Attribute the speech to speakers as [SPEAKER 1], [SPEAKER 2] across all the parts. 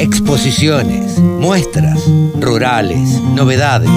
[SPEAKER 1] exposiciones, muestras, rurales, novedades.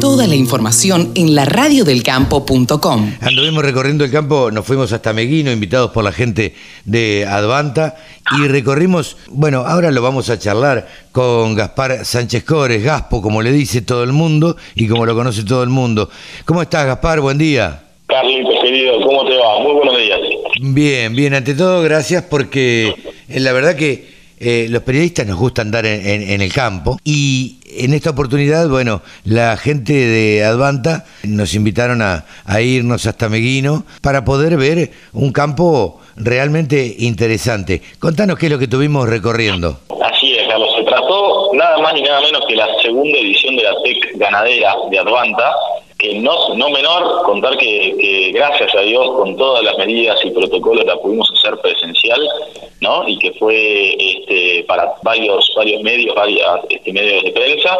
[SPEAKER 2] Toda la información en la radiodelcampo.com.
[SPEAKER 1] Anduvimos recorriendo el campo, nos fuimos hasta Meguino, invitados por la gente de Advanta, y recorrimos, bueno, ahora lo vamos a charlar con Gaspar Sánchez Cores, Gaspo, como le dice todo el mundo y como lo conoce todo el mundo. ¿Cómo estás, Gaspar? Buen día.
[SPEAKER 3] Carlitos, querido, ¿cómo te va? Muy buenos días.
[SPEAKER 1] Bien, bien, ante todo, gracias porque eh, la verdad que eh, los periodistas nos gusta andar en, el campo y en esta oportunidad, bueno, la gente de Advanta nos invitaron a, irnos hasta Meguino para poder ver un campo realmente interesante. Contanos qué es lo que tuvimos recorriendo.
[SPEAKER 3] Así es, Carlos. Se trató nada más ni nada menos que la segunda edición de la TEC ganadera de Advanta, no, no menor contar que, gracias a Dios con todas las medidas y protocolos la pudimos hacer presencial ¿no? y que fue este, para varios varios medios varios este, medios de prensa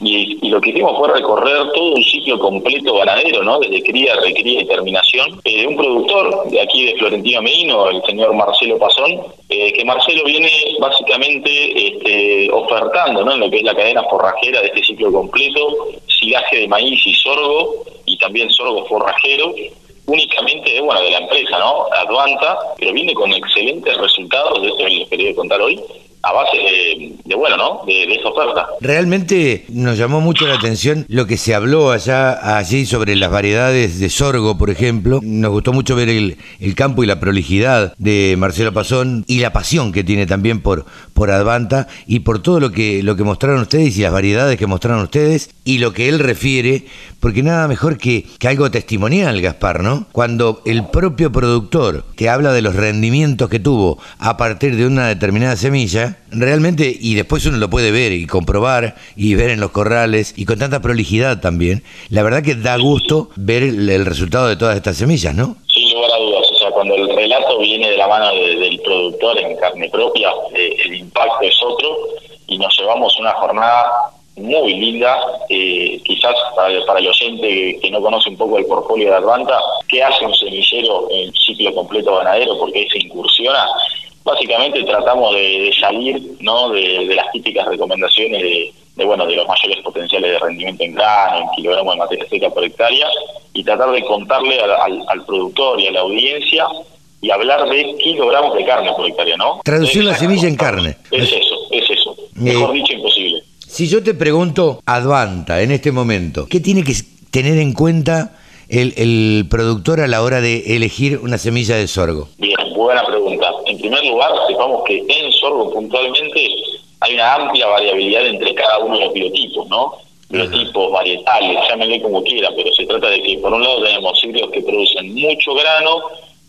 [SPEAKER 3] y, lo que hicimos fue recorrer todo un ciclo completo ganadero ¿no? desde cría recría y terminación eh, un productor de aquí de Florentino Medino el señor Marcelo Pasón eh, que Marcelo viene básicamente este, ofertando ¿no? en lo que es la cadena forrajera de este ciclo completo silaje de maíz y sorgo y también sorgo forrajero únicamente bueno, de la empresa, ¿no? Advanta, pero viene con excelentes resultados, de esto les quería contar hoy, a base de, bueno, ¿no? De, esa oferta.
[SPEAKER 1] Realmente nos llamó mucho la atención lo que se habló allá allí sobre las variedades de sorgo, por ejemplo. Nos gustó mucho ver el, el campo y la prolijidad de Marcelo Pasón y la pasión que tiene también por, por Advanta y por todo lo que, lo que mostraron ustedes y las variedades que mostraron ustedes y lo que él refiere, porque nada mejor que, que algo testimonial, Gaspar, ¿no? Cuando el propio productor te habla de los rendimientos que tuvo a partir de una determinada semilla, realmente, y después uno lo puede ver y comprobar y ver en los corrales y con tanta prolijidad también, la verdad que da gusto ver el, resultado de todas estas semillas, ¿no?
[SPEAKER 3] Sin lugar a dudas, o sea, cuando el relato viene de la mano del productor en carne propia, eh, el impacto es otro y nos llevamos una jornada muy linda, eh, quizás para, para, el oyente que no conoce un poco el portfolio de Advanta, ¿qué hace un semillero en ciclo completo ganadero? porque se incursiona? básicamente tratamos de, salir no de, las típicas recomendaciones de, bueno de los mayores potenciales de rendimiento en grano, en kilogramos de materia seca por hectárea y tratar de contarle al, productor y a la audiencia y hablar de kilogramos de carne por hectárea, ¿no?
[SPEAKER 1] Traducir la semilla en carne.
[SPEAKER 3] Es eso, es eso. Mejor dicho, imposible.
[SPEAKER 1] Si yo te pregunto, Advanta, en este momento, ¿qué tiene que tener en cuenta el, productor a la hora de elegir una semilla de sorgo?
[SPEAKER 3] Bien, buena pregunta. En primer lugar, sepamos que en sorgo puntualmente hay una amplia variabilidad entre cada uno de los biotipos, ¿no? Biotipos, varietales, llámenle como quiera, pero se trata de que por un lado tenemos híbridos que producen mucho grano,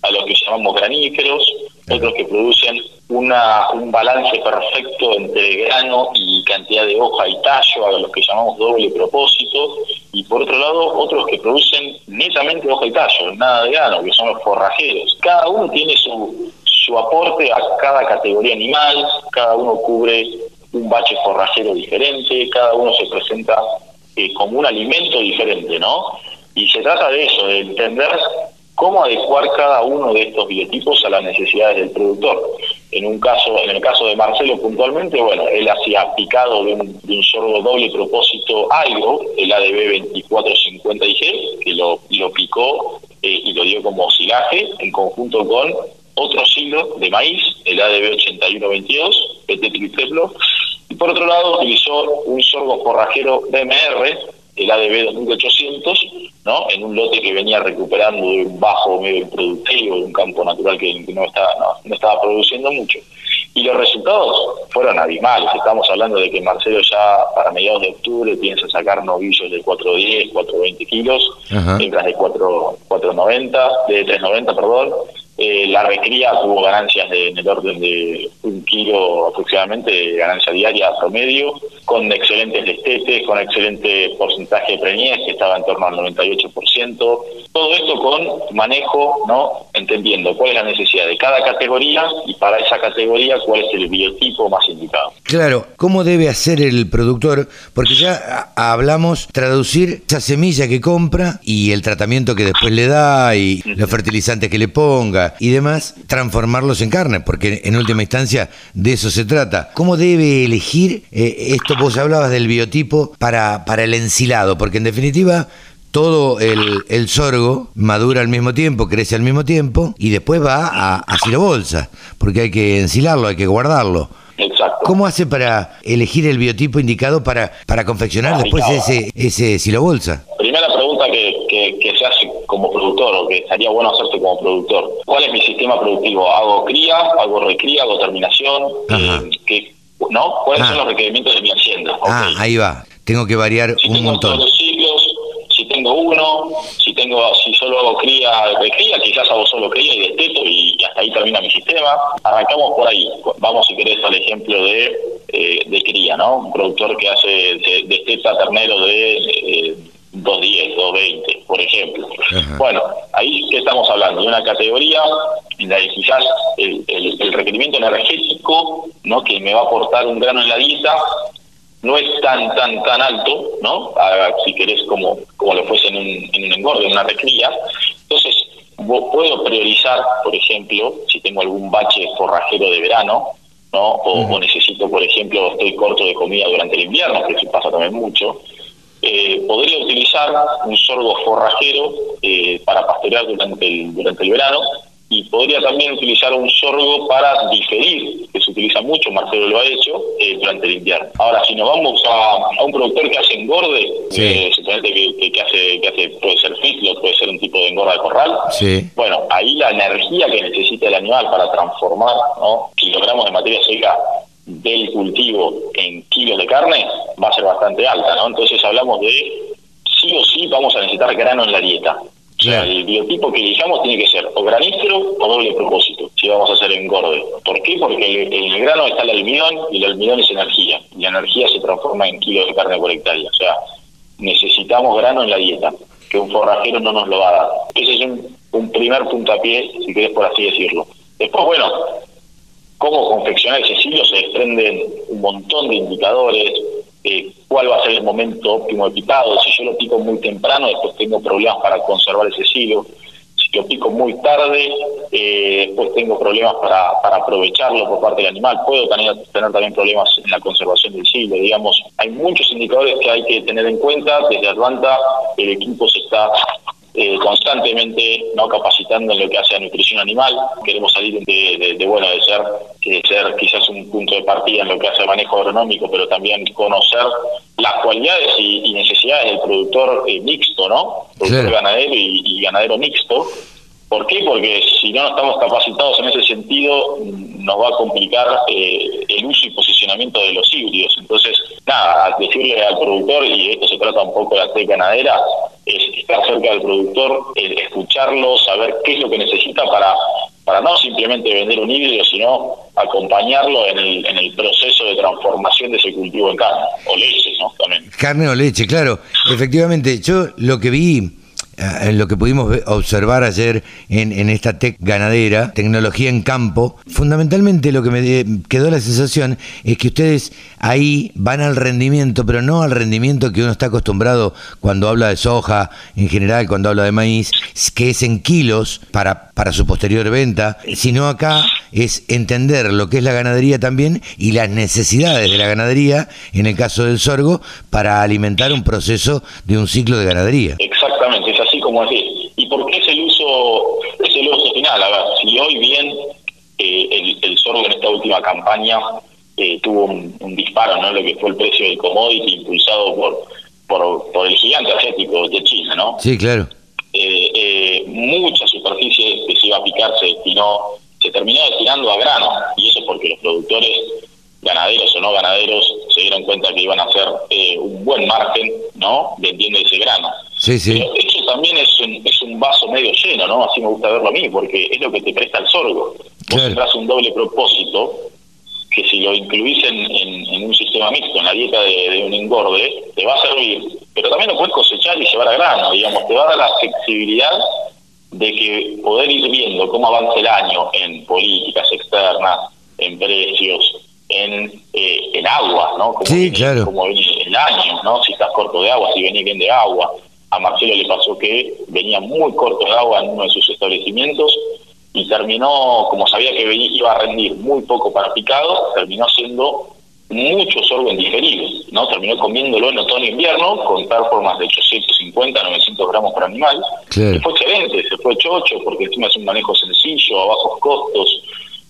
[SPEAKER 3] a los que llamamos graníferos, otros que producen una, un balance perfecto entre grano y cantidad de hoja y tallo, a los que llamamos doble propósito, y por otro lado otros que producen netamente hoja y tallo, nada de grano, que son los forrajeros. Cada uno tiene su, su aporte a cada categoría animal, cada uno cubre un bache forrajero diferente, cada uno se presenta eh, como un alimento diferente, ¿no? Y se trata de eso, de entender cómo adecuar cada uno de estos biotipos a las necesidades del productor. En un caso, en el caso de Marcelo puntualmente, bueno, él hacía picado de un, de sorgo doble propósito algo, el ADB 2450 IG, que lo, picó eh, y lo dio como silaje en conjunto con otro silo de maíz, el ADB 8122, PT y por otro lado utilizó un sorgo forrajero DMR, el ADB 2800, ¿no? en un lote que venía recuperando de un bajo medio productivo, de un campo natural que, no, estaba, no, estaba produciendo mucho. Y los resultados fueron abismales. Estamos hablando de que Marcelo ya para mediados de octubre piensa sacar novillos de 410, 420 kilos, mientras de 4, 490, de 390, perdón, eh, la recría tuvo ganancias de, en el orden de un kilo aproximadamente de ganancia diaria promedio, con excelentes destetes, con excelente porcentaje de preñez, que estaba en torno al 98%, Todo esto con manejo, ¿no? Entendiendo cuál es la necesidad de cada categoría y para esa categoría cuál es el biotipo más indicado.
[SPEAKER 1] Claro, ¿cómo debe hacer el productor? Porque ya hablamos traducir esa semilla que compra y el tratamiento que después le da y los fertilizantes que le ponga y demás, transformarlos en carne, porque en última instancia de eso se trata. ¿Cómo debe elegir eh, esto? Vos hablabas del biotipo para, para el ensilado, porque en definitiva todo el, sorgo madura al mismo tiempo, crece al mismo tiempo y después va a, a bolsa, porque hay que ensilarlo, hay que guardarlo. ¿Cómo hace para elegir el biotipo indicado para, para confeccionar después ese, ese silo bolsa?
[SPEAKER 3] Primera pregunta que, que, se hace como productor o que estaría bueno hacerse como productor. ¿Cuál es mi sistema productivo? ¿Hago cría? ¿Hago recría? ¿Hago terminación? Eh, ¿No? ¿Cuáles son ah. los requerimientos de mi hacienda?
[SPEAKER 1] Ah, ahí va. Tengo que variar un montón
[SPEAKER 3] tengo uno, si tengo, si solo hago cría de cría, quizás hago solo cría y desteto y hasta ahí termina mi sistema. Arrancamos por ahí. Vamos, si querés, al ejemplo de, eh, de cría, ¿no? Un productor que hace de, desteta ternero de eh, 210, 220, por ejemplo. Bueno, ahí que estamos hablando de una categoría en la que quizás el, el, requerimiento energético, ¿no? Que me va a aportar un grano en la dieta no es tan tan tan alto, ¿no? si querés como como lo fuese en un, en un engorde, en una recría. Entonces, puedo priorizar, por ejemplo, si tengo algún bache forrajero de verano, ¿no? O, necesito, por ejemplo, estoy corto de comida durante el invierno, que eso pasa también mucho. Eh, podría utilizar un sorgo forrajero eh, para pastorear durante el, durante el verano y podría también utilizar un sorgo para diferir, que se utiliza mucho, Marcelo lo ha hecho, eh, durante el invierno. Ahora, si nos vamos a, un productor que hace engorde, eh, que, que, hace, que hace, puede ser fitlo, puede ser un tipo de engorda de corral, bueno, ahí la energía que necesita el animal para transformar ¿no? kilogramos de materia seca del cultivo en kilos de carne va a ser bastante alta, ¿no? Entonces hablamos de sí o sí vamos a necesitar grano en la dieta el biotipo que elijamos tiene que ser o granífero o doble propósito, si vamos a hacer engorde. ¿Por qué? Porque en el, grano está el almidón y el almidón es energía. Y la energía se transforma en kilos de carne por hectárea. O sea, necesitamos grano en la dieta, que un forrajero no nos lo va a dar. Ese es un, un primer puntapié, si querés por así decirlo. Después, bueno, cómo confeccionar ese silo se desprenden un montón de indicadores, eh, cuál va a ser el momento óptimo de picado. Si yo lo pico muy temprano, después tengo problemas para conservar ese silo. Si lo pico muy tarde, eh, después tengo problemas para, para aprovecharlo por parte del animal. Puedo tener, también problemas en la conservación del silo. Digamos, hay muchos indicadores que hay que tener en cuenta. Desde Atlanta el equipo se está eh, constantemente capacitando en lo que hace a nutrición animal. Queremos salir de, bueno de ser, de ser quizás un punto de partida en lo que hace a manejo agronómico, pero también conocer las cualidades y, necesidades del productor eh, mixto, ¿no? Productor ganadero y, ganadero mixto. ¿Por qué? Porque si no estamos capacitados en ese sentido, nos va a complicar eh, el uso y posicionamiento de los híbridos. Entonces, nada, decirle al productor, y esto se trata un poco de la té ganadera, es estar cerca del productor, escucharlo, saber qué es lo que necesita para, para no simplemente vender un híbrido, sino acompañarlo en el, en el proceso de transformación de ese cultivo en carne, o leche, ¿no? También.
[SPEAKER 1] Carne o leche, claro. Efectivamente, yo lo que vi eh, lo que pudimos observar ayer en, en, esta tech ganadera, tecnología en campo, fundamentalmente lo que me quedó la sensación es que ustedes ahí van al rendimiento, pero no al rendimiento que uno está acostumbrado cuando habla de soja, en general cuando habla de maíz, que es en kilos para, para su posterior venta, sino acá es entender lo que es la ganadería también y las necesidades de la ganadería, en el caso del sorgo, para alimentar un proceso de un ciclo de ganadería.
[SPEAKER 3] Exactamente, como así. ¿Y por qué es el uso, es el uso final? A ver, si hoy bien eh, el, el sorgo en esta última campaña eh, tuvo un, disparo, ¿no? Lo que fue el precio del commodity impulsado por, por, por el gigante asiático de China, ¿no?
[SPEAKER 1] Sí, claro.
[SPEAKER 3] Eh, mucha superficie que se iba a picar se destinó, se terminó destinando a grano, y eso porque los productores, ganaderos o no ganaderos, se dieron cuenta que iban a hacer eh, un buen margen, ¿no? Vendiendo ese grano.
[SPEAKER 1] Sí, sí.
[SPEAKER 3] Pero también es un, es un vaso medio lleno, ¿no? Así me gusta verlo a mí, porque es lo que te presta el sorgo. Vos tendrás un doble propósito, que si lo incluís en, un sistema mixto, en la dieta de, un engorde, te va a servir, pero también lo puedes cosechar y llevar a grano, digamos, te va a dar la flexibilidad de que poder ir viendo cómo avanza el año en políticas externas, en precios, en, eh, en agua, ¿no? Como
[SPEAKER 1] sí, claro.
[SPEAKER 3] Como viene el año, ¿no? Si estás corto de agua, si venís bien de agua. A Marcelo le pasó que venía muy corto de agua en uno de sus establecimientos y terminó, como sabía que iba a rendir muy poco para picado, terminó siendo mucho sorgo en diferido, ¿no? Terminó comiéndolo en otoño e invierno con performance de 850, 900 gramos por animal. Y fue excelente, se fue chocho porque encima es un manejo sencillo, a bajos costos.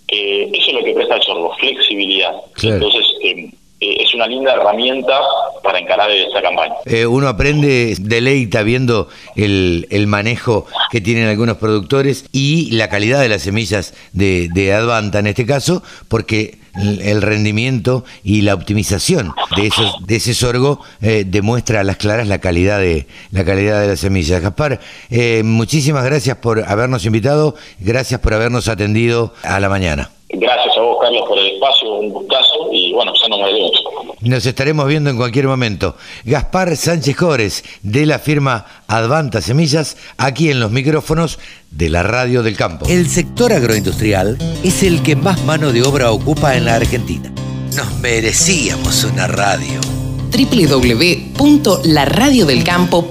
[SPEAKER 3] Eh, eso es lo que presta el sorgo, flexibilidad. Entonces, eh, eh, es una linda herramienta para encarar esta campaña.
[SPEAKER 1] Eh, uno aprende, deleita viendo el, el, manejo que tienen algunos productores y la calidad de las semillas de, de Advanta en este caso, porque el rendimiento y la optimización de esos de ese sorgo eh, demuestra a las claras la calidad de la calidad de las semillas. Gaspar, muchísimas gracias por habernos invitado, gracias por habernos atendido a la mañana.
[SPEAKER 3] Gracias a vos, Carlos, por el espacio, un gustazo bueno, ya
[SPEAKER 1] nos estaremos viendo en cualquier momento. Gaspar Sánchez Jores, de la firma Advanta Semillas, aquí en los micrófonos de la Radio del Campo. El sector agroindustrial es el que más mano de obra ocupa en la Argentina. Nos merecíamos una radio.
[SPEAKER 2] www.laradiodelcampo.com